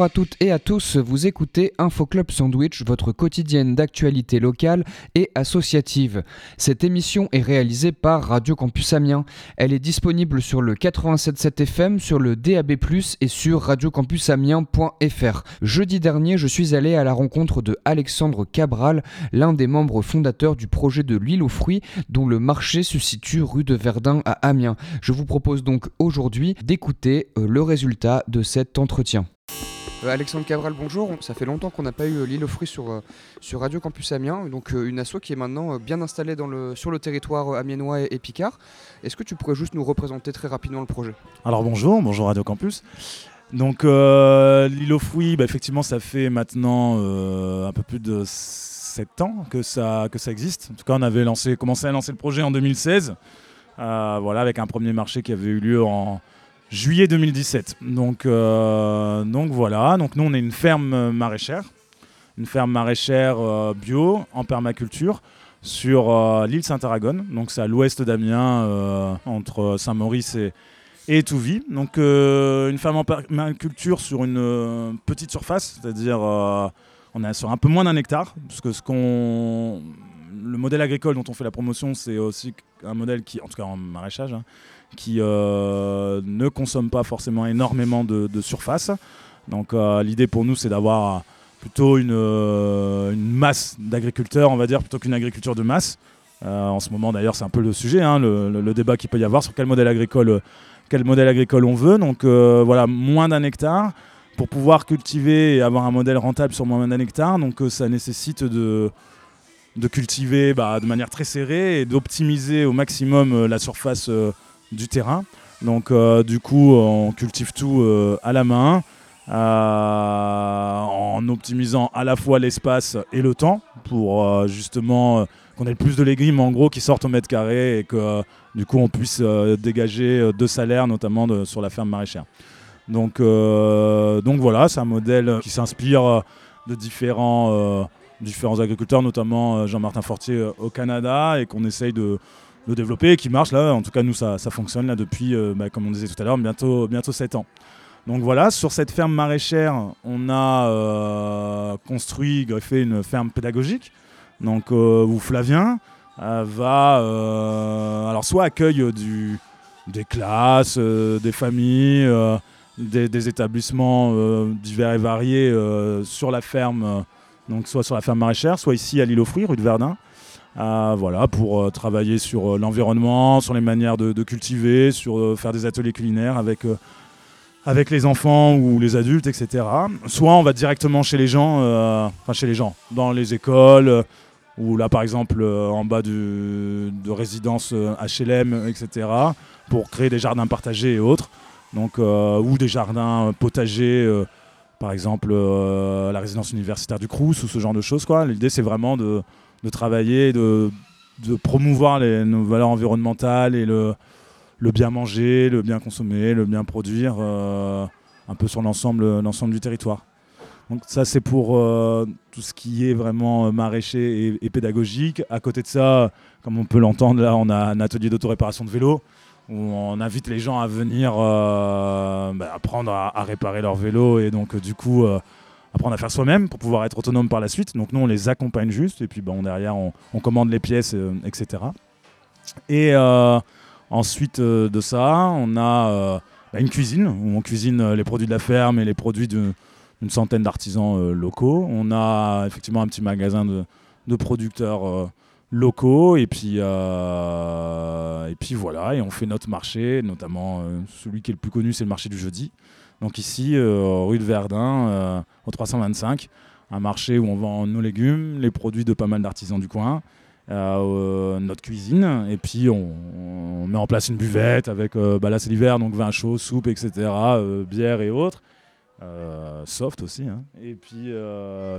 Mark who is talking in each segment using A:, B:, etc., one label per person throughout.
A: Bonjour à toutes et à tous, vous écoutez Info Club Sandwich, votre quotidienne d'actualité locale et associative. Cette émission est réalisée par Radio Campus Amiens. Elle est disponible sur le 87.7 FM, sur le DAB+, et sur radiocampusamiens.fr. Jeudi dernier, je suis allé à la rencontre de Alexandre Cabral, l'un des membres fondateurs du projet de l'île aux fruits, dont le marché se situe rue de Verdun à Amiens. Je vous propose donc aujourd'hui d'écouter euh, le résultat de cet entretien. Euh, Alexandre Cabral, bonjour. Ça fait longtemps qu'on n'a pas eu euh, l'île aux fruits sur, euh, sur Radio Campus Amiens, donc une asso qui est maintenant bien installée sur le territoire amiénois et, Picard. Est-ce que tu pourrais juste nous représenter très rapidement le projet?
B: Alors bonjour, bonjour Radio Campus. Donc l'île aux fruits, bah, effectivement, ça fait maintenant un peu plus de 7 ans que ça, que existe. En tout cas, on avait commencé à lancer le projet en 2016, voilà, avec un premier marché qui avait eu lieu en juillet 2017. Donc, euh, donc voilà, donc nous on est une ferme maraîchère, une ferme maraîchère euh, bio en permaculture sur euh, l'île Saint-Aragon. Donc c'est à l'ouest d'Amiens, entre Saint-Maurice et, et Touvy. Donc une ferme en permaculture sur une petite surface, c'est-à-dire on est sur un peu moins d'un hectare, parce que le modèle agricole dont on fait la promotion, c'est aussi un modèle qui, en tout cas en maraîchage, hein, qui euh, ne consomme pas forcément énormément de, surface. Donc euh, l'idée pour nous, c'est d'avoir plutôt une, euh, masse d'agriculteurs, on va dire, plutôt qu'une agriculture de masse. en ce moment, d'ailleurs, c'est un peu le sujet, hein, le, débat qu'il peut y avoir sur quel modèle agricole, quel modèle agricole on veut. Donc voilà, moins d'un hectare pour pouvoir cultiver et avoir un modèle rentable sur moins d'un hectare. Donc ça nécessite de, de cultiver bah, de manière très serrée et d'optimiser au maximum la surface du terrain. Donc euh, du coup, on cultive tout euh, à la main. Euh, en optimisant à la fois l'espace et le temps pour justement qu'on ait le plus de légumes en gros qui sortent au mètre carré et que du coup on puisse dégager deux salaires notamment sur la ferme maraîchère. Donc, voilà, c'est un modèle qui s'inspire de différents agriculteurs, notamment Jean-Martin Fortier au Canada et qu'on essaye de, de développer et qui marche là. En tout cas, nous, ça, fonctionne là depuis, euh, bah, comme on disait tout à l'heure, bientôt, bientôt 7 ans. Donc voilà, sur cette ferme maraîchère, on a euh, construit, greffé une ferme pédagogique, donc euh, où Flavien va, alors soit accueille des classes, des familles, des, des, établissements divers et variés sur la ferme, donc soit sur la ferme maraîchère, soit ici à l'île aux fruits, rue de Verdun voilà, pour euh, travailler sur euh, l'environnement, sur les manières de, cultiver, sur euh, faire des ateliers culinaires avec, avec les enfants ou les adultes, etc. Soit on va directement chez les gens, chez les gens, dans les écoles, ou là par exemple en bas de résidences HLM, etc., pour créer des jardins partagés et autres. Donc, ou des jardins potagers par exemple la résidence universitaire du Crous ou ce genre de choses. L'idée c'est vraiment de, de travailler, de, promouvoir les, nos valeurs environnementales et le, bien manger, le bien consommer, le bien produire, euh, un peu sur l'ensemble, l'ensemble du territoire. Donc ça c'est pour euh, tout ce qui est vraiment euh, maraîcher et, pédagogique. À côté de ça, comme on peut l'entendre, là on a un atelier d'autoréparation de vélo où on invite les gens à venir bah, apprendre à, à, réparer leur vélo et donc du coup apprendre à faire soi-même pour pouvoir être autonome par la suite. Donc nous, on les accompagne juste et puis bon, derrière, on, commande les pièces, euh, etc. Et euh, ensuite euh, de ça, on a bah, une cuisine où on cuisine les produits de la ferme et les produits d'une centaine d'artisans locaux. On a effectivement un petit magasin de, de producteurs locaux et puis, et puis voilà, et on fait notre marché, notamment celui qui est le plus connu, c'est le marché du jeudi. Donc ici, euh, rue de Verdun, euh, au 325, un marché où on vend nos légumes, les produits de pas mal d'artisans du coin, euh, notre cuisine, et puis on, met en place une buvette avec, bah là c'est l'hiver, donc vin chaud, soupe, etc., bière et autres, soft aussi, hein. et puis,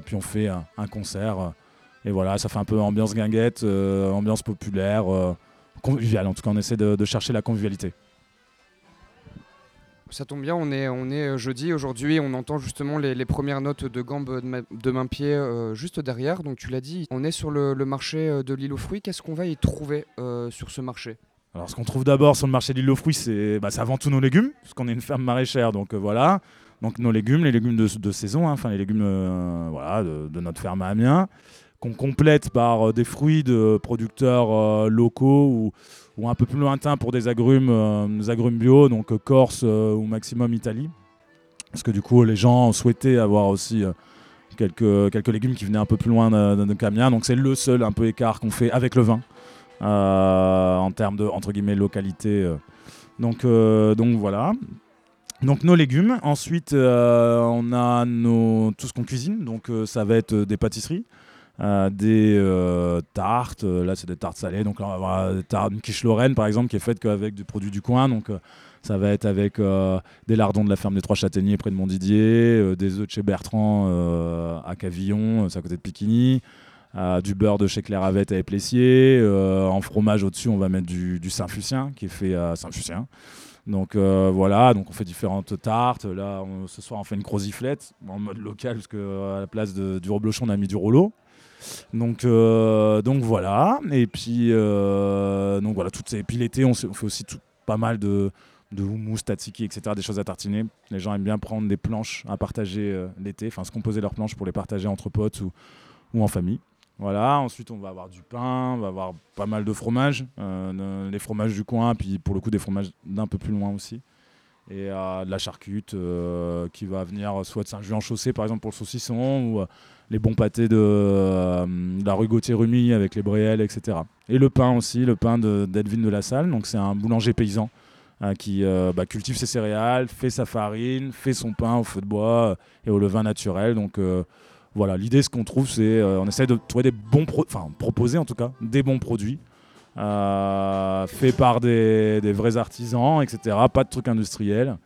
B: puis on fait un, concert, et voilà, ça fait un peu ambiance guinguette, ambiance populaire, conviviale, en tout cas on essaie de chercher la convivialité.
A: Ça tombe bien, on est, on est euh, jeudi aujourd'hui, on entend justement les, premières notes de gambe de, main-pied euh, juste derrière. Donc tu l'as dit, on est sur le, marché euh, de l'île aux fruits. Qu'est-ce qu'on va y trouver sur ce marché?
B: Alors ce qu'on trouve d'abord sur le marché de l'île aux fruits, c'est bah, avant tout nos légumes, parce qu'on est une ferme maraîchère, donc voilà. Donc nos légumes, les légumes de, saison, hein, enfin les légumes voilà, de, notre ferme à Amiens, qu'on complète par des fruits de producteurs locaux ou, ou, un peu plus lointains pour des agrumes, des agrumes bio, donc Corse ou maximum Italie. Parce que du coup, les gens souhaitaient avoir aussi quelques, légumes qui venaient un peu plus loin de, de. Donc c'est le seul un peu écart qu'on fait avec le vin euh, en termes de localité. Euh. Donc, euh, donc voilà. Donc nos légumes. Ensuite, on a nos, tout ce qu'on cuisine. Donc ça va être des pâtisseries. Des tartes. là, c'est des tartes salées. Donc, on va avoir des tartes, une quiche Lorraine, par exemple, qui est faite qu'avec du produit du coin. Donc, ça va être avec euh, des lardons de la ferme des Trois Châtaigniers près de Montdidier, euh, des œufs de chez Bertrand euh, à Cavillon, c'est à côté de Piquigny. du beurre de chez Clairavette à Éplessier. en fromage au-dessus, on va mettre du, Saint-Fucien qui est fait à Saint-Fucien. Donc voilà, donc on fait différentes tartes. Là, ce soir, on fait une croziflette en mode local, parce qu'à la place du reblochon, on a mis du rouleau. Donc, donc voilà. Et puis, donc voilà, toutes. Et l'été, on, fait aussi pas mal de, de tatsiki, etc., des choses à tartiner. Les gens aiment bien prendre des planches à partager euh, l'été, enfin se composer leurs planches pour les partager entre potes ou, en famille. Voilà, ensuite on va avoir du pain, on va avoir pas mal de fromages, euh, les fromages du coin, puis pour le coup des fromages d'un peu plus loin aussi. Et euh, de la charcute qui va venir soit de Saint-Julien-Chaussée par exemple pour le saucisson, ou les bons pâtés de, la rue Gauthier-Rumi avec les bréelles, etc. Et le pain aussi, le pain d'Edwin de, la Salle, donc c'est un boulanger paysan Hein, qui euh, bah, cultive ses céréales, fait sa farine, fait son pain au feu de bois euh, et au levain naturel. Donc euh, voilà, l'idée, ce qu'on trouve, c'est on essaie de trouver des bons, enfin proposer en tout cas des bons produits. Faits par des, vrais artisans, etc. Pas de trucs industriels.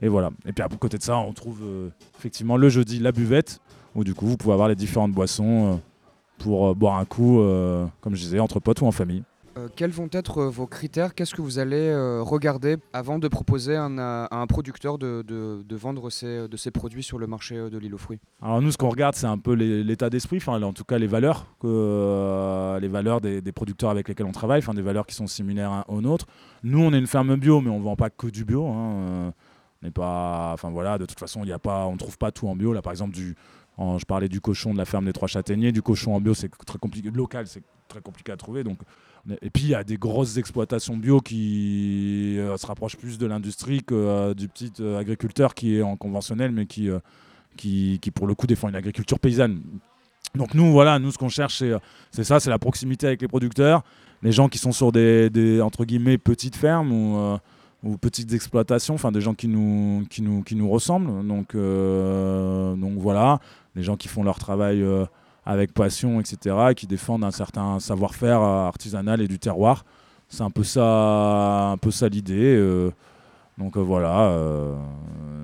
B: Et voilà. Et puis à côté de ça, on trouve effectivement le jeudi la buvette, où du coup vous pouvez avoir les différentes boissons pour boire un coup, comme je disais, entre potes ou en famille.
A: Euh, quels vont être euh, vos critères? Qu'est-ce que vous allez euh, regarder avant de proposer à un producteur de, vendre ses, de ses produits sur le marché de l'île aux fruits?
B: Alors nous, ce qu'on regarde, c'est un peu l'état d'esprit, en tout cas les valeurs, les valeurs des, producteurs avec lesquels on travaille, des valeurs qui sont similaires aux nôtres. Nous, on est une ferme bio, mais on ne vend pas que du bio. Hein. N'est pas, enfin voilà, de toute façon, il y a pas, on trouve pas tout en bio. Là, par exemple, je parlais du cochon de la ferme des Trois Châtaigniers, du cochon en bio, c'est très compliqué, local, c'est très compliqué à trouver. Donc et puis il y a des grosses exploitations bio qui euh, se rapprochent plus de l'industrie que euh, du petit euh, agriculteur qui est en conventionnel, mais qui, qui, pour le coup défend une agriculture paysanne. Donc nous, voilà, nous ce qu'on cherche, c'est ça, c'est la proximité avec les producteurs, les gens qui sont sur des, des entre guillemets petites fermes ou, ou petites exploitations, enfin des gens qui nous, qui nous, qui nous ressemblent. Donc, donc voilà, les gens qui font leur travail avec passion, etc., et qui défendent un certain savoir-faire artisanal et du terroir. C'est un peu ça, un peu ça l'idée. Euh. donc euh, voilà, euh,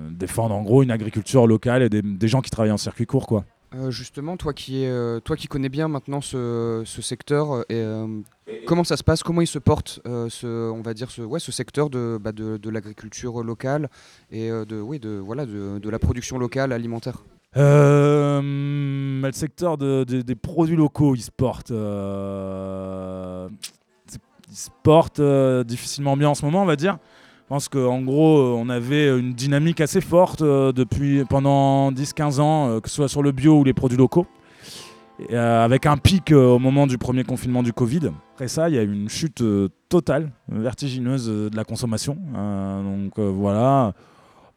B: défendre en gros une agriculture locale et des, gens qui travaillent en circuit court, quoi.
A: justement, toi qui, es, toi qui connais bien maintenant ce, ce secteur, et, comment ça se passe? Comment il se porte, ce, on va dire, ce, ouais, ce secteur de, bah, de, de l'agriculture locale et de, oui, de, voilà, de, de la production locale alimentaire?
B: Euh, le secteur des produits locaux, il se porte, euh, il se euh, difficilement bien en ce moment, on va dire. Je pense qu'en gros, on avait une dynamique assez forte depuis pendant 10-15 ans, que ce soit sur le bio ou les produits locaux. avec un pic au moment du premier confinement du Covid. Après ça, il y a eu une chute totale, vertigineuse de la consommation. donc voilà,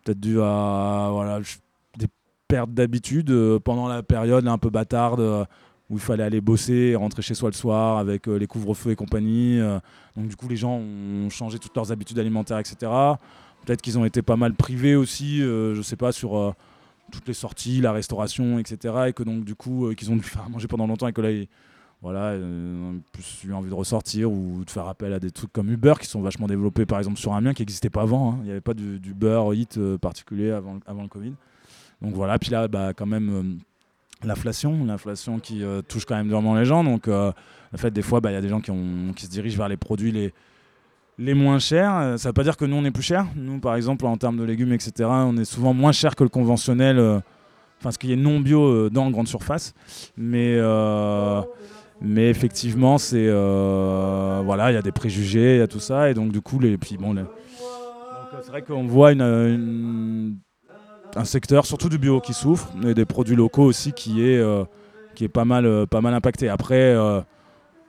B: peut-être dû à voilà, perte d'habitude euh, pendant la période un peu bâtarde euh, où il fallait aller bosser rentrer chez soi le soir avec euh, les couvre-feux et compagnie. donc du coup, les gens ont changé toutes leurs habitudes alimentaires, etc. Peut-être qu'ils ont été pas mal privés aussi, je sais pas, sur toutes les sorties, la restauration, etc. Et que donc du coup, qu'ils ont dû faire manger pendant longtemps et que là, ils, voilà, plus eu envie de ressortir ou de faire appel à des trucs comme Uber qui sont vachement développés par exemple sur un mien qui n'existait pas avant. Hein. Il n'y avait pas d'Uber Hit particulier avant, avant le Covid. Donc voilà, puis là, bah, quand même, euh, l'inflation, l'inflation qui euh, touche quand même durement les gens. Donc, euh, en fait, des fois, bah, il y a des gens qui, ont, qui, se dirigent vers les produits les, les moins chers. Ça ne veut pas dire que nous, on est plus cher. Nous, par exemple, en termes de légumes, etc., on est souvent moins cher que le conventionnel, enfin, ce qui est non bio dans grande surface. Mais. Mais effectivement, c'est voilà, il y a des préjugés, il y a tout ça, et donc du coup, les, puis bon, c'est vrai qu'on voit une un secteur, surtout du bio, qui souffre, et des produits locaux aussi qui est, qui est pas, mal, pas mal impacté. Après,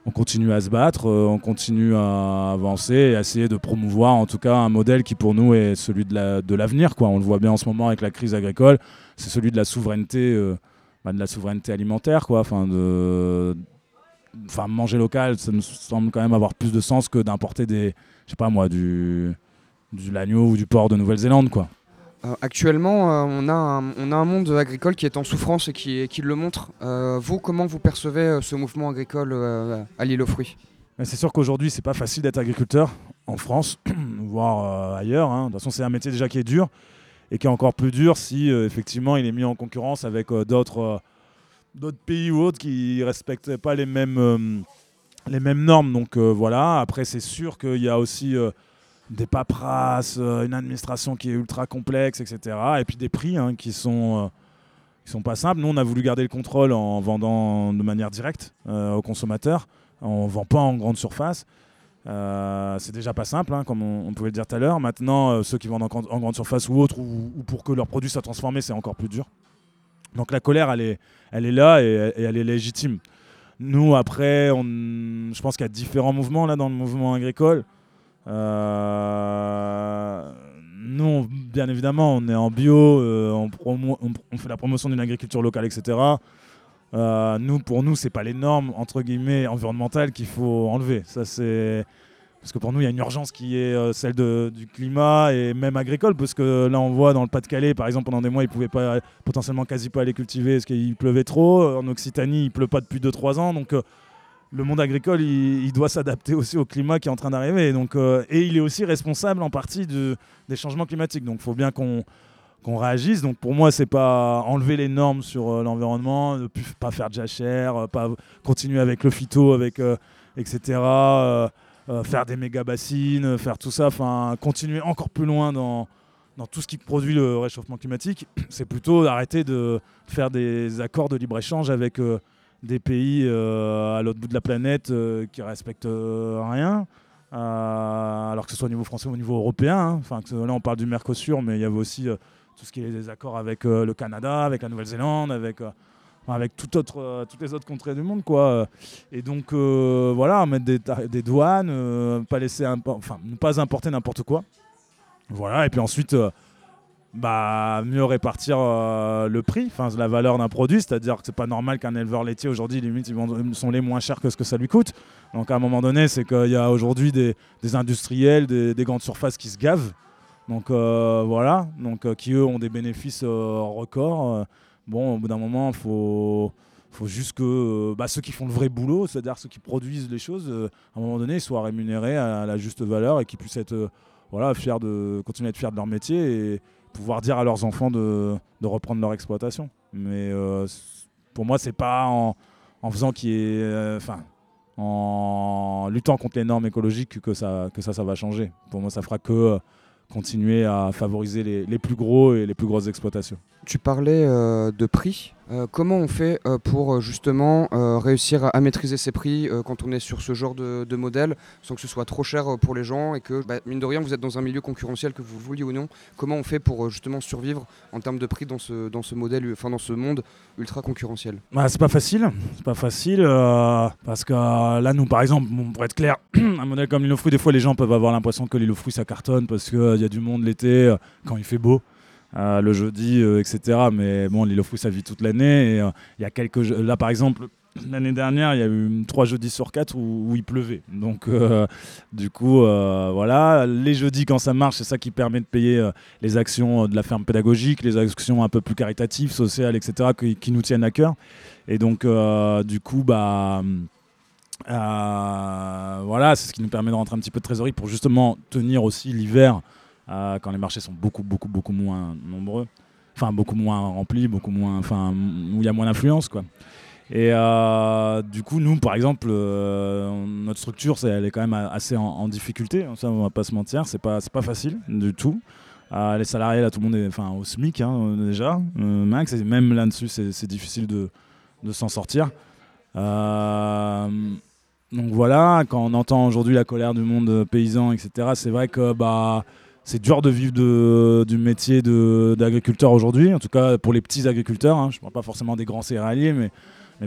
B: on continue à se battre, on continue à avancer et à essayer de promouvoir en tout cas un modèle qui pour nous est celui de l'avenir. quoi. on le voit bien en ce moment avec la crise agricole, c'est celui de la souveraineté, bah, de la souveraineté alimentaire. Quoi. Enfin, de, enfin, manger local, ça me semble quand même avoir plus de sens que d'importer des, je sais pas moi, du, du l'agneau ou du porc de Nouvelle-Zélande, quoi.
A: Euh, actuellement, euh, on, a un, a monde agricole qui est en souffrance et qui, le montre. Euh, vous, comment vous percevez ce mouvement agricole à l'île aux fruits?
B: C'est sûr qu'aujourd'hui, c'est pas facile d'être agriculteur en France, voire ailleurs. Hein. De toute façon, c'est un métier déjà qui est dur et qui est encore plus dur si effectivement il est mis en concurrence avec d'autres pays ou autres qui ne respectaient pas les mêmes, les mêmes normes. Donc voilà, après c'est sûr qu'il y a aussi des paperasses, une administration qui est ultra complexe, etc. Et puis des prix hein, qui sont... qui sont pas simples. Nous, on a voulu garder le contrôle en vendant de manière directe aux consommateurs. On vend pas en grande surface. c'est déjà pas simple, hein, comme on, pouvait le dire tout à l'heure. Maintenant, ceux qui vendent en, grande surface ou autre, ou, ou pour que leur produit soit transformé, c'est encore plus dur. Donc la colère, elle est, elle est là et, elle est légitime. Nous, après, je pense qu'il y a différents mouvements là dans le mouvement agricole. Euh, nous, bien évidemment, on est en bio, euh, on, fait la promotion d'une agriculture locale, etc. Euh, nous, pour nous, c'est pas les normes entre guillemets environnementales qu'il faut enlever. Ça, c'est parce que pour nous, il y a une urgence qui est celle du climat et même agricole, parce que là, on voit dans le Pas-de-Calais, par exemple, pendant des mois, ils pouvaient pas, potentiellement quasi pas aller cultiver parce qu'il pleuvait trop. En Occitanie, il pleut pas depuis 2-3 ans. Donc, le monde agricole, il, doit s'adapter aussi au climat qui est en train d'arriver. Donc, euh, et il est aussi responsable en partie de, des changements climatiques. Donc, il faut bien qu'on qu'on réagisse. Donc pour moi, c'est pas enlever les normes sur l'environnement, ne pas faire de jachère, pas continuer avec le phyto, avec etc. Euh, faire des méga bassines, faire tout ça, enfin continuer encore plus loin dans, dans tout ce qui produit le réchauffement climatique, c'est plutôt d'arrêter de faire des accords de libre-échange avec euh, des pays euh, à l'autre bout de la planète qui respectent rien. alors que ce soit au niveau français ou au niveau européen. Hein. Là, on parle du Mercosur, mais il y avait aussi tout ce qui est des accords avec le Canada, avec la Nouvelle-Zélande, avec avec tout autre, euh, toutes les autres contrées du monde. Quoi. Et donc, euh, voilà, mettre des, des douanes, euh, pas laisser enfin, ne pas importer n'importe quoi. Voilà, et puis ensuite, bah, mieux répartir le prix, la valeur d'un produit, c'est-à-dire que c'est pas normal qu'un éleveur laitier aujourd'hui, limite, ils sont les moins chers que ce que ça lui coûte. Donc, à un moment donné, c'est qu'il y a aujourd'hui des, des, industriels, des, des, grandes surfaces qui se gavent. Donc, voilà, donc, qui eux ont des bénéfices records bon, au bout d'un moment, il faut, faut juste que euh, bah, ceux qui font le vrai boulot, c'est-à-dire ceux qui produisent les choses, euh, à un moment donné, soient rémunérés à, la juste valeur et qu'ils puissent être, euh, voilà, de, continuer à être fiers de leur métier pouvoir dire à leurs enfants de, de reprendre leur exploitation. Mais pour moi, c'est pas en, en faisant y ait. Enfin. en luttant contre les normes écologiques que ça, que ça, ça va changer. Pour moi, ça fera que continuer à favoriser les, les, plus gros et les plus grosses exploitations.
A: Tu parlais euh, de prix. Euh, comment on fait euh, pour justement réussir à, maîtriser ces prix quand on est sur ce genre de, modèle sans que ce soit trop cher pour les gens et que, bah, mine de rien, vous êtes dans un milieu concurrentiel, que vous vouliez ou non Comment on fait pour justement survivre en termes de prix dans ce, dans ce modèle, enfin dans ce monde ultra concurrentiel?
B: Bah, C'est pas facile. C'est pas facile parce que là, nous, par exemple, pour être clair, un modèle comme l'île fruits, des fois, les gens peuvent avoir l'impression que l'île fruits ça cartonne parce qu'il y a du monde l'été quand il fait beau. Euh, le jeudi, euh, etc. Mais bon, l'île aux ça vit toute l'année. Euh, il y a quelques là, par exemple, l'année dernière, il y a eu trois jeudis sur quatre où, il pleuvait. Donc, du coup, voilà, les jeudis quand ça marche, c'est ça qui permet de payer les actions de la ferme pédagogique, les actions un peu plus caritatives, sociales, etc. qui, nous tiennent à cœur. Et donc, du coup, bah voilà, c'est ce qui nous permet de rentrer un petit peu de trésorerie pour justement tenir aussi l'hiver euh, quand les marchés sont beaucoup, beaucoup, beaucoup moins nombreux, enfin beaucoup moins remplis, beaucoup moins, enfin où il y a moins d'influence, quoi. Et euh, du coup, nous, par exemple, euh, notre structure, elle est quand même assez en, difficulté. Ça, on va pas se mentir, c'est pas, pas facile du tout. les salariés, là, tout le monde est, enfin, au SMIC hein, déjà, même là-dessus, c'est, difficile de, de s'en sortir. donc voilà, quand on entend aujourd'hui la colère du monde paysan, etc., c'est vrai que bah c'est dur de vivre du métier d'agriculteur aujourd'hui, en tout cas pour les petits agriculteurs. Hein. Je ne parle pas forcément des grands céréaliers, mais,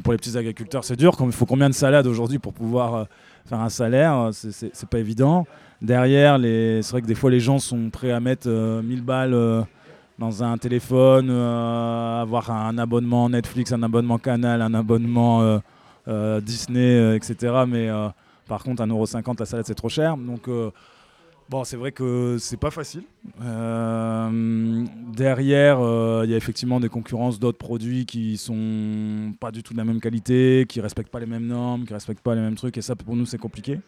B: pour les petits agriculteurs, c'est dur. Il faut combien de salades aujourd'hui pour pouvoir euh, faire un salaire? C'est pas évident. Derrière, c'est vrai que des fois, les gens sont prêts à mettre 1000 balles dans un téléphone, avoir un abonnement Netflix, un abonnement Canal, un abonnement Disney, etc. Mais par contre, 1,50€ la salade, c'est trop cher. Donc, euh, bon, c'est vrai que c'est pas facile. Euh, derrière, euh, il y a effectivement des concurrences d'autres produits qui sont pas du tout de la même qualité, qui respectent pas les mêmes normes, qui respectent pas les mêmes trucs. Et ça, pour nous, c'est compliqué.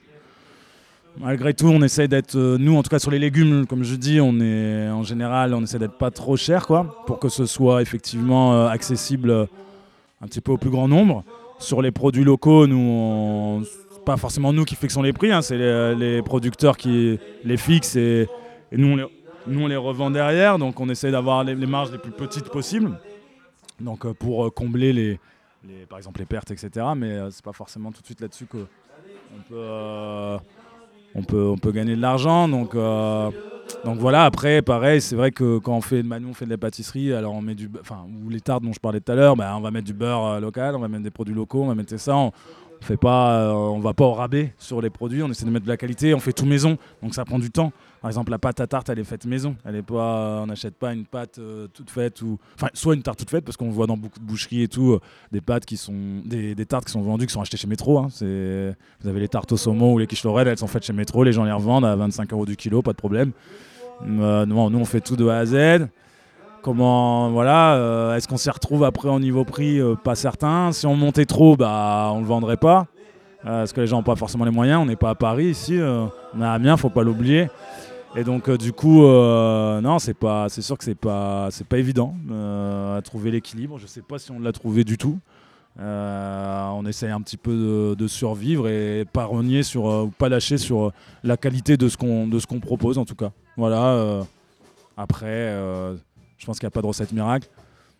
B: Malgré tout, on essaie d'être, nous en tout cas sur les légumes, comme je dis, on est en général, on essaie d'être pas trop cher, quoi, pour que ce soit effectivement accessible un petit peu au plus grand nombre. Sur les produits locaux, nous, on, pas forcément nous qui fixons les prix, hein, c'est les, producteurs qui les fixent et, nous, on les, nous, les, revend derrière. Donc on essaie d'avoir les, marges les plus petites possibles donc, euh, pour euh, combler les, par exemple les pertes, etc. Mais euh, c'est pas forcément tout de suite là-dessus qu'on peut, on peut, on peut gagner de l'argent. Donc, donc voilà, après, pareil, c'est vrai que quand on fait, nous, on fait de la pâtisserie, alors on met du, enfin, ou les tartes dont je parlais tout à l'heure, bah, on va mettre du beurre local, on va mettre des produits locaux, on va mettre ça. Fait pas, euh, on va pas au rabais sur les produits, on essaie de mettre de la qualité, on fait tout maison, donc ça prend du temps. Par exemple, la pâte à tarte, elle est faite maison. Elle est pas, on n'achète pas une pâte euh, toute faite ou, enfin, soit une tarte toute faite parce qu'on voit dans beaucoup de boucheries et tout euh, des pâtes qui sont, des, tartes qui sont vendues, qui sont achetées chez Métro. Hein. Vous avez les tartes au saumon ou les quiches elles sont faites chez Métro, les gens les revendent à 25 euros du kilo, pas de problème. nous, on fait tout de A à Z. Comment voilà, euh, est-ce qu'on s'y retrouve après au niveau prix euh, Pas certain. Si on montait trop, bah on le vendrait pas. Euh, parce que les gens n'ont pas forcément les moyens. On n'est pas à Paris ici. on est à Amiens, faut pas l'oublier. Et donc du coup, non, c'est pas, c'est sûr que c'est pas, c'est pas évident à trouver l'équilibre. Je sais pas si on l'a trouvé du tout. on essaye un petit peu de, survivre et pas renier sur, ou pas lâcher sur la qualité de ce qu'on, de ce qu'on propose en tout cas. Voilà. après je pense qu'il n'y a pas de recette miracle.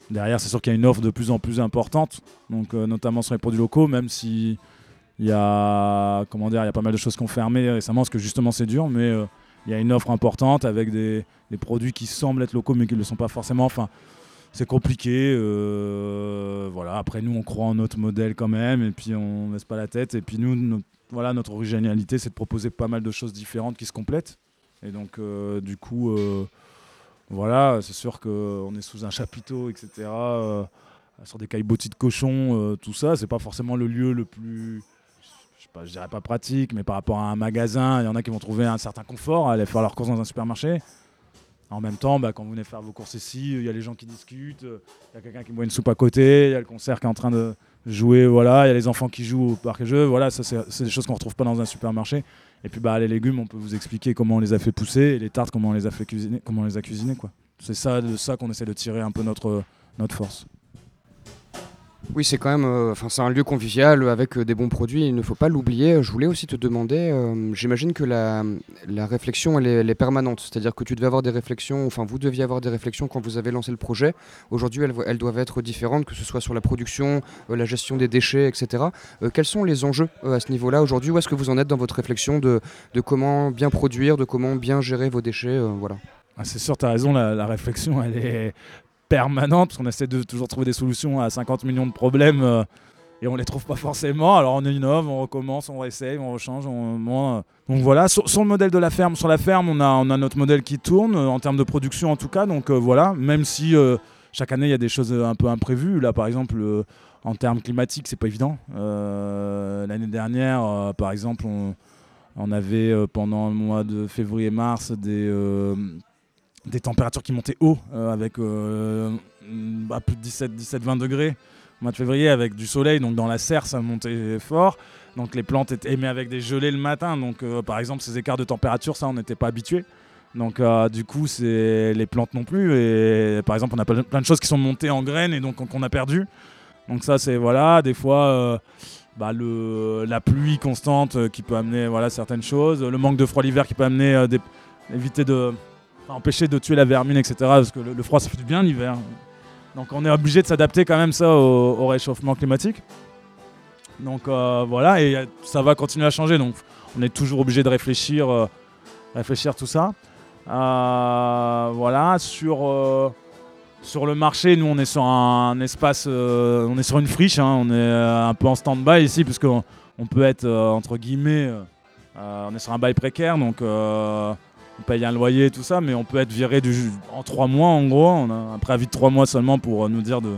B: Derrière, c'est sûr qu'il y a une offre de plus en plus importante, donc euh, notamment sur les produits locaux, même si il y a comment dire, il y a pas mal de choses qui ont fermé récemment, parce que justement c'est dur, mais euh, il y a une offre importante avec des, produits qui semblent être locaux mais qui ne le sont pas forcément. Enfin, c'est compliqué. Euh, voilà. Après, nous, on croit en notre modèle quand même, et puis on ne laisse pas la tête. Et puis nous, voilà, notre originalité, c'est de proposer pas mal de choses différentes qui se complètent. Et donc, du coup, voilà, c'est sûr qu'on est sous un chapiteau, etc. Euh, sur des caillebotis de cochon, euh, tout ça, c'est pas forcément le lieu le plus, je, sais pas, je dirais pas pratique, mais par rapport à un magasin, il y en a qui vont trouver un certain confort à aller faire leurs courses dans un supermarché. En même temps, bah, quand vous venez faire vos courses ici, il y a les gens qui discutent, il y a quelqu'un qui boit une soupe à côté, il y a le concert qui est en train de jouer, voilà, il y a les enfants qui jouent au parc et jeux, voilà, ça c'est des choses qu'on retrouve pas dans un supermarché. Et puis bah, les légumes, on peut vous expliquer comment on les a fait pousser, et les tartes, comment on les a fait cuisiner, comment on les a cuisinés. C'est ça, de ça qu'on essaie de tirer un peu notre, notre force.
A: Oui, c'est quand même, euh, enfin, c'est un lieu convivial avec euh, des bons produits. Il ne faut pas l'oublier. Je voulais aussi te demander. Euh, j'imagine que la, réflexion, elle est, permanente. C'est-à-dire que tu devais avoir des réflexions. Enfin, vous deviez avoir des réflexions quand vous avez lancé le projet. Aujourd'hui, elles, doivent être différentes, que ce soit sur la production, la gestion des déchets, etc. quels sont les enjeux à ce niveau-là aujourd'hui? Où est-ce que vous en êtes dans votre réflexion de, de, comment bien produire, de comment bien gérer vos déchets Voilà.
B: Ah, c'est sûr, tu as raison, la, la, réflexion, elle est permanente, parce qu'on essaie de toujours trouver des solutions à 50 millions de problèmes euh, et on les trouve pas forcément. Alors on innove, on recommence, on réessaye, on rechange. On, euh. donc voilà, sur, le modèle de la ferme, sur la ferme, on a, on a notre modèle qui tourne, euh, en termes de production en tout cas. Donc voilà, même si chaque année il y a des choses un peu imprévues. Là par exemple, en termes climatiques, c'est pas évident. L'année dernière, par exemple, on, on avait pendant le mois de février-mars des des températures qui montaient haut, euh, avec euh, plus de 17, 17, 20 degrés au mois de février, avec du soleil, donc dans la serre ça montait fort. Donc les plantes étaient mais avec des gelées le matin. Donc euh, par exemple ces écarts de température, ça on n'était pas habitué. Donc du coup c'est les plantes non plus. Et par exemple on a plein de choses qui sont montées en graines et donc qu'on a perdu. Donc ça c'est voilà, des fois bah, la pluie constante qui peut amener voilà certaines choses, le manque de froid l'hiver qui peut amener des, éviter de empêcher de tuer la vermine, etc. Parce que le, froid, ça fait du bien l'hiver. Donc on est obligé de s'adapter quand même ça au, réchauffement climatique. Donc euh, voilà, et ça va continuer à changer. Donc on est toujours obligé de réfléchir, euh, réfléchir tout ça. voilà, sur, sur le marché, nous on est sur un, espace, on est sur une friche, hein. on est un peu en stand-by ici, puisqu'on on peut être entre guillemets, on est sur un bail précaire, donc on paye un loyer, tout ça, mais on peut être viré en trois mois en gros. On a un préavis de trois mois seulement pour nous dire de,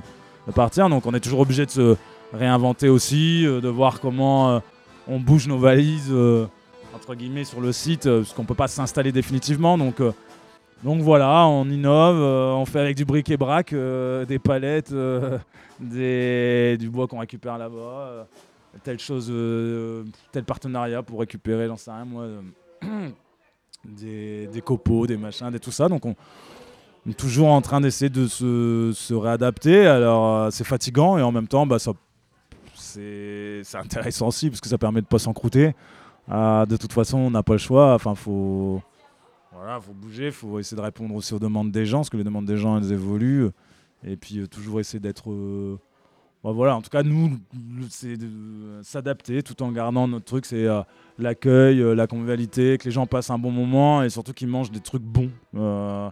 B: partir. Donc on est toujours obligé de se réinventer aussi, euh, de voir comment euh, on bouge nos valises euh, entre guillemets sur le site, parce qu'on peut pas s'installer définitivement. Donc, donc voilà, on innove, on fait avec du bric et brac, des palettes, du bois qu'on récupère là-bas, telle chose, tel partenariat pour récupérer, j'en sais rien moi. Des, copeaux, des machins, des tout ça. Donc on, est toujours en train d'essayer de se, réadapter. Alors euh, c'est fatigant et en même temps, bah, c'est intéressant aussi parce que ça permet de pas s'encrouter. Euh, de toute façon, on n'a pas le choix. Enfin, faut, voilà, faut bouger, faut essayer de répondre aussi aux demandes des gens, parce que les demandes des gens, elles évoluent. Et puis euh, toujours essayer d'être bah, en tout cas, nous, c'est s'adapter tout en gardant notre truc, c'est euh, l'accueil, euh, la convivialité, que les gens passent un bon moment et surtout qu'ils mangent des trucs bons. Euh,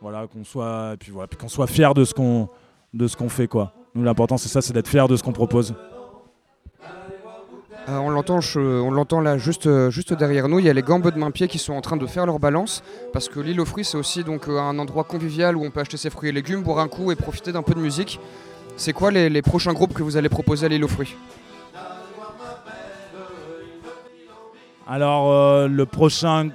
B: voilà, qu'on soit, puis voilà, puis qu'on soit fier de ce qu'on, de ce qu'on fait, quoi. Nous, l'important, c'est ça, c'est d'être fier de ce qu'on propose.
A: on l'entend, on l'entend là juste, juste derrière nous. Il y a les gambes de main-pied qui sont en train de faire leur balance parce que l'île aux fruits c'est aussi donc un endroit convivial où on peut acheter ses fruits et légumes, boire un coup et profiter d'un peu de musique. C'est quoi les, prochains groupes que vous allez proposer à l'île aux fruits
B: Alors, euh, le, prochain,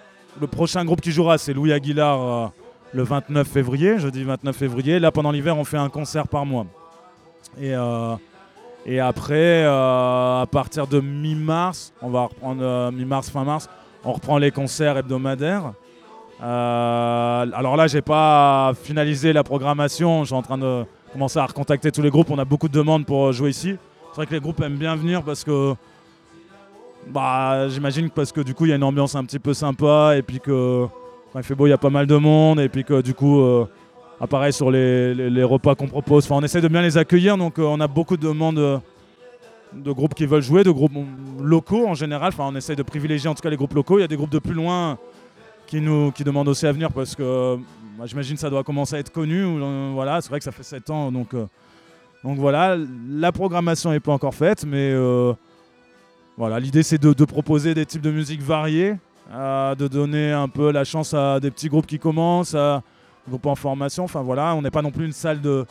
B: groupe qui jouera, c'est Louis Aguilar euh, le 29 février, jeudi 29 février. Là, pendant l'hiver, on fait un concert par mois. Et, euh, et après, à partir de mi-mars, on va reprendre mi-mars, fin mars, on reprend les concerts hebdomadaires. alors là, j'ai pas finalisé la programmation, je suis en train de commencer à recontacter tous les groupes. On a beaucoup de demandes pour jouer ici. C'est vrai que les groupes aiment bien venir parce que bah, j'imagine parce que du coup il y a une ambiance un petit peu sympa et puis que quand il fait beau il y a pas mal de monde et puis que du coup euh, apparaît sur les, repas qu'on propose. Enfin, on essaie de bien les accueillir donc euh, on a beaucoup de demandes euh, de groupes qui veulent jouer, de groupes locaux en général. Enfin, on essaie de privilégier en tout cas les groupes locaux. Il y a des groupes de plus loin qui nous qui demandent aussi à venir parce que J'imagine que ça doit commencer à être connu. Euh, voilà, c'est vrai que ça fait 7 ans. Donc, euh, donc voilà, la programmation n'est pas encore faite, mais euh, voilà, l'idée c'est de, proposer des types de musique variés, de donner un peu la chance à des petits groupes qui commencent, à des groupes en formation. Enfin voilà, on n'est pas non plus une salle de,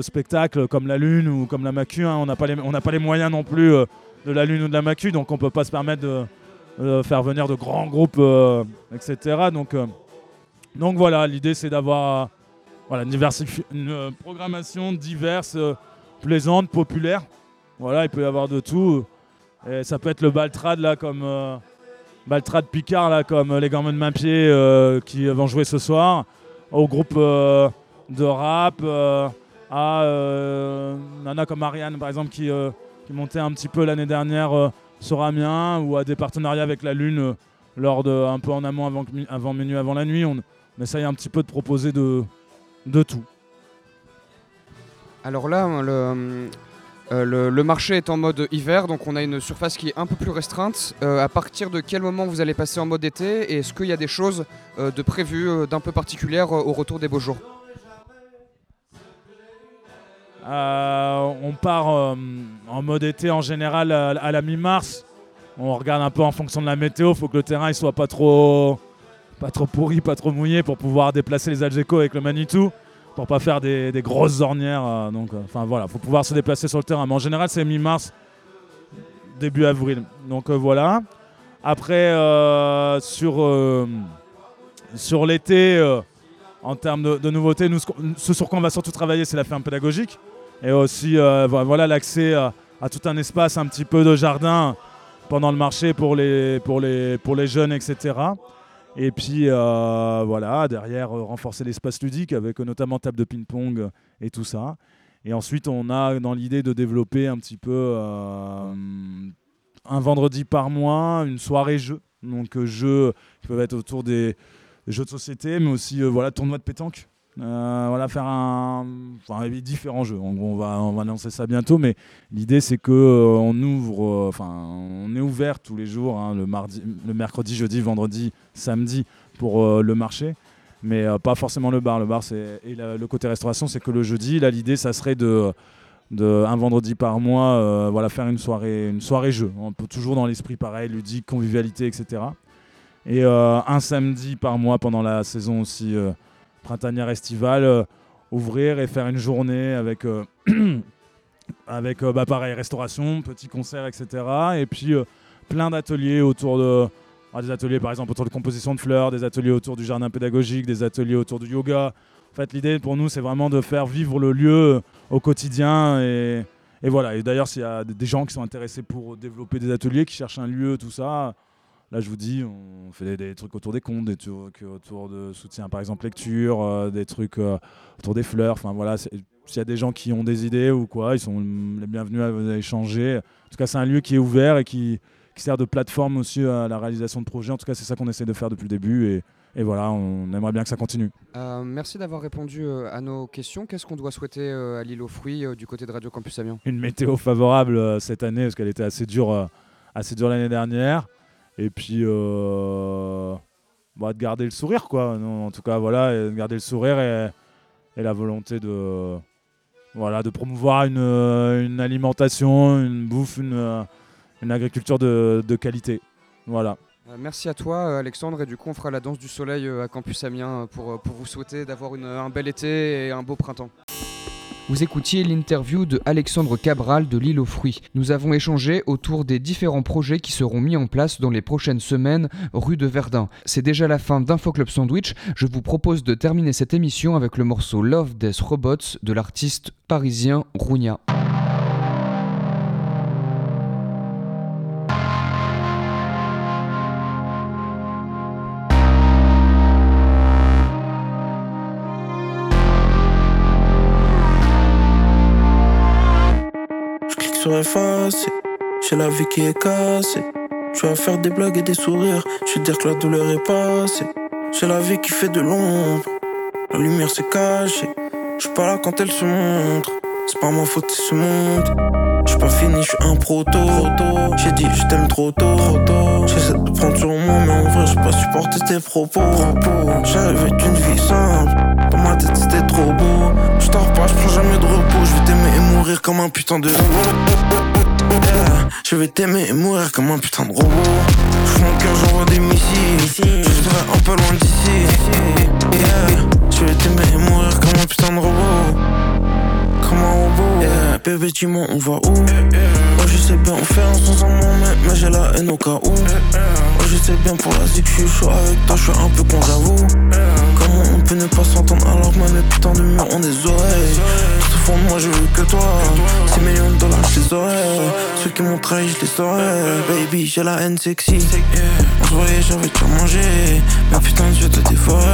B: spectacle comme la Lune ou comme la Macu. Hein. On n'a pas, les, moyens non plus de la Lune ou de la Macu, donc on ne peut pas se permettre de, faire venir de grands groupes, etc. Donc donc voilà, l'idée c'est d'avoir une, euh, programmation diverse, euh, plaisante, populaire. Voilà, il peut y avoir de tout. Ça peut être le Baltrad là comme euh, Baltrad Picard là comme les Gormons de Main-Pied qui vont jouer ce soir. Au groupe de rap, à Nana comme Marianne par exemple qui, montait un petit peu l'année dernière sur Amiens ou à des partenariats avec la Lune lors de un peu en amont avant, avant minuit avant la nuit. On essaye un petit peu de proposer de, de tout.
A: Alors là, euh, le, le, marché est en mode hiver, donc on a une surface qui est un peu plus restreinte. Euh, à partir de quel moment vous allez passer en mode été Et est-ce qu'il y a des choses euh, de prévues d'un peu particulières au retour des beaux jours?
B: On part en mode été en général à, la mi-mars. On regarde un peu en fonction de la météo, il faut que le terrain ne soit pas trop, pas trop pourri, pas trop mouillé pour pouvoir déplacer les Algeco avec le Manitou, pour pas faire des, grosses ornières. Euh, donc, euh, enfin voilà, faut pouvoir se déplacer sur le terrain. Mais en général, c'est mi-mars, début avril. Donc euh, voilà. Après, sur, sur l'été, en termes de, nouveautés, nous, ce sur quoi on va surtout travailler, c'est la ferme pédagogique. Et aussi, voilà, l'accès à, à, tout un espace, un petit peu de jardin pendant le marché pour les, pour les, pour les jeunes, etc. Et puis euh, voilà, derrière, euh, renforcer l'espace ludique avec euh, notamment table de ping-pong et tout ça. Et ensuite, on a dans l'idée de développer un petit peu un vendredi par mois, une soirée jeu. Donc jeux qui peuvent être autour des, jeux de société, mais aussi voilà, tournoi de pétanque. Euh, voilà, faire un, enfin, différents jeux. on va, on va annoncer ça bientôt, mais l'idée c'est que euh, on ouvre, euh, enfin, on est ouvert tous les jours, hein, le mercredi, jeudi, vendredi, samedi, pour le marché mais pas forcément le bar. Le bar, c'est et le côté restauration, c'est que le jeudi, là, l'idée, ça serait de, de un vendredi par mois, voilà, faire une soirée, une soirée jeu. On peut toujours dans l'esprit pareil, ludique, convivialité, etc. Et un samedi par mois pendant la saison aussi printanière estivale, ouvrir et faire une journée avec avec euh, bah, pareil, restauration, petits concerts, etc. Et puis euh, plein d'ateliers autour de. Ah, des ateliers par exemple autour de composition de fleurs, des ateliers autour du jardin pédagogique, des ateliers autour du yoga. En fait, l'idée pour nous, c'est vraiment de faire vivre le lieu euh, au quotidien. Et, et voilà. Et d'ailleurs, s'il y a des gens qui sont intéressés pour développer des ateliers, qui cherchent un lieu, tout ça, Là, je vous dis, on fait des, trucs autour des contes, des trucs autour de soutien, par exemple, lecture, des trucs autour des fleurs. Enfin, voilà, s'il y a des gens qui ont des idées ou quoi, ils sont les bienvenus à échanger. En tout cas, c'est un lieu qui est ouvert et qui, sert de plateforme aussi à la réalisation de projets. En tout cas, c'est ça qu'on essaie de faire depuis le début. Et, et voilà, on aimerait bien que ça continue.
A: Euh, merci d'avoir répondu euh, à nos questions. Qu'est-ce qu'on doit souhaiter euh, à l'île aux fruits du côté de Radio Campus Amiens?
B: Une météo favorable cette année, parce qu'elle était assez dure, assez dure l'année dernière. Et puis, bah, de garder le sourire, quoi. en tout cas, voilà, de garder le sourire et, la volonté de voilà, de promouvoir une, euh, alimentation, une bouffe, une, euh, agriculture de, qualité. Voilà.
A: Euh, merci à toi Alexandre et du coup on fera la danse du soleil à Campus Amiens pour vous souhaiter d'avoir un bel été et un beau printemps. Vous écoutiez l'interview de Alexandre Cabral de l'île aux fruits. Nous avons échangé autour des différents projets qui seront mis en place dans les prochaines semaines rue de Verdun. C'est déjà la fin d'Info Club Sandwich. Je vous propose de terminer cette émission avec le morceau Love Death Robots de l'artiste parisien Rounia.
C: Sur effacer. J'ai la vie qui est cassée. Je vais faire des blagues et des sourires. Je dire que la douleur est passée. J'ai la vie qui fait de l'ombre. La lumière s'est cachée. Je pas là quand elle se montre. C'est pas ma faute, elle se montre. J'suis pas fini, j'suis un proto. J'ai dit je t'aime trop tôt. J'essaie de prendre sur moi, mais en vrai j'ai pas supporté tes propos. J'avais une vie simple. Ma tête c'était trop beau. J'tors pas, j'prends jamais de repos. J'vais t'aimer et mourir comme un putain de. Je vais t'aimer et mourir comme un putain de robot. J'fous mon cœur, j'envoie des missiles. Je serai un peu loin d'ici. Je vais t'aimer et mourir comme un putain de robot. Comme un robot. Bébé, dis-moi, on va où? Oh, je sais bien, on fait un un mais, mais j'ai la haine au cas où. Oh, je sais bien pour la zik, je suis chaud avec toi, je suis un peu con, j'avoue. On peut ne pas s'entendre alors que même les putains de murs ont des oreilles? Tout au fond de moi, je veux que toi. 6 millions de dollars, je les aurais. Ceux qui m'ont trahi, je les aurais. Baby, j'ai la haine sexy. On se voyait, j'avais déjà mangé. Mais putain, je te dévorer.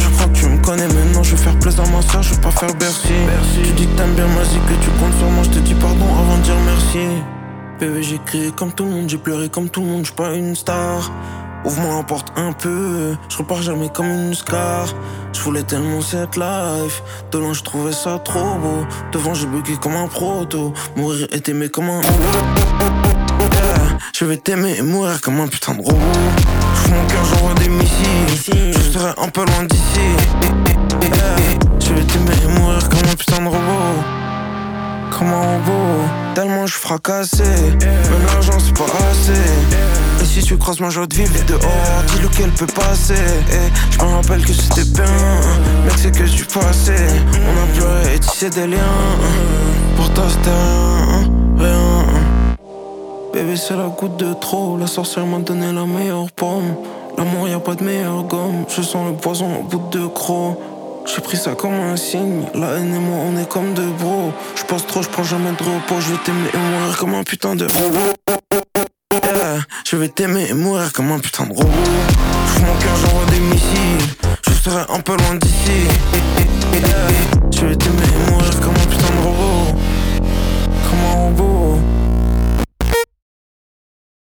C: Je crois que tu me connais maintenant, je veux faire plaisir à ma soeur, je veux pas faire Bercy. Tu dis que t'aimes bien ma que tu comptes sur moi, je te dis pardon avant de dire merci. Bébé, j'ai crié comme tout le monde, j'ai pleuré comme tout le monde, j'suis pas une star. Ouvre-moi la porte un peu, je repars jamais comme une scar. Je voulais tellement cette life, de loin je trouvais ça trop beau. Devant j'ai bugué comme un proto, mourir et t'aimer comme un. Je vais t'aimer et mourir comme un putain de robot. J'fous mon cœur, j'envoie des missiles. Je serai un peu loin d'ici. Je vais t'aimer et mourir comme un putain de robot. Comme un robot, tellement je fracassé. Même l'argent c'est pas assez. Si tu croises ma joie de vivre dehors, dis-le qu'elle peut passer. Et je me rappelle que c'était bien, mec, c'est que du passé. On a pleuré et tissé des liens. Pour toi, c'était rien, rien. Bébé, c'est la goutte de trop. La sorcière m'a donné la meilleure pomme. L'amour, y a pas de meilleure gomme. Je sens le poison au bout de croc. J'ai pris ça comme un signe. La haine et moi, on est comme deux bros. Je trop, je prends jamais de repos. Je vais t'aimer et mourir comme un putain de robot. Je vais t'aimer et mourir comme un putain de robot. J'ouvre mon cœur, j'envoie des missiles. Je serai un peu loin d'ici. Je vais t'aimer et mourir comme un putain de robot. Comme un robot.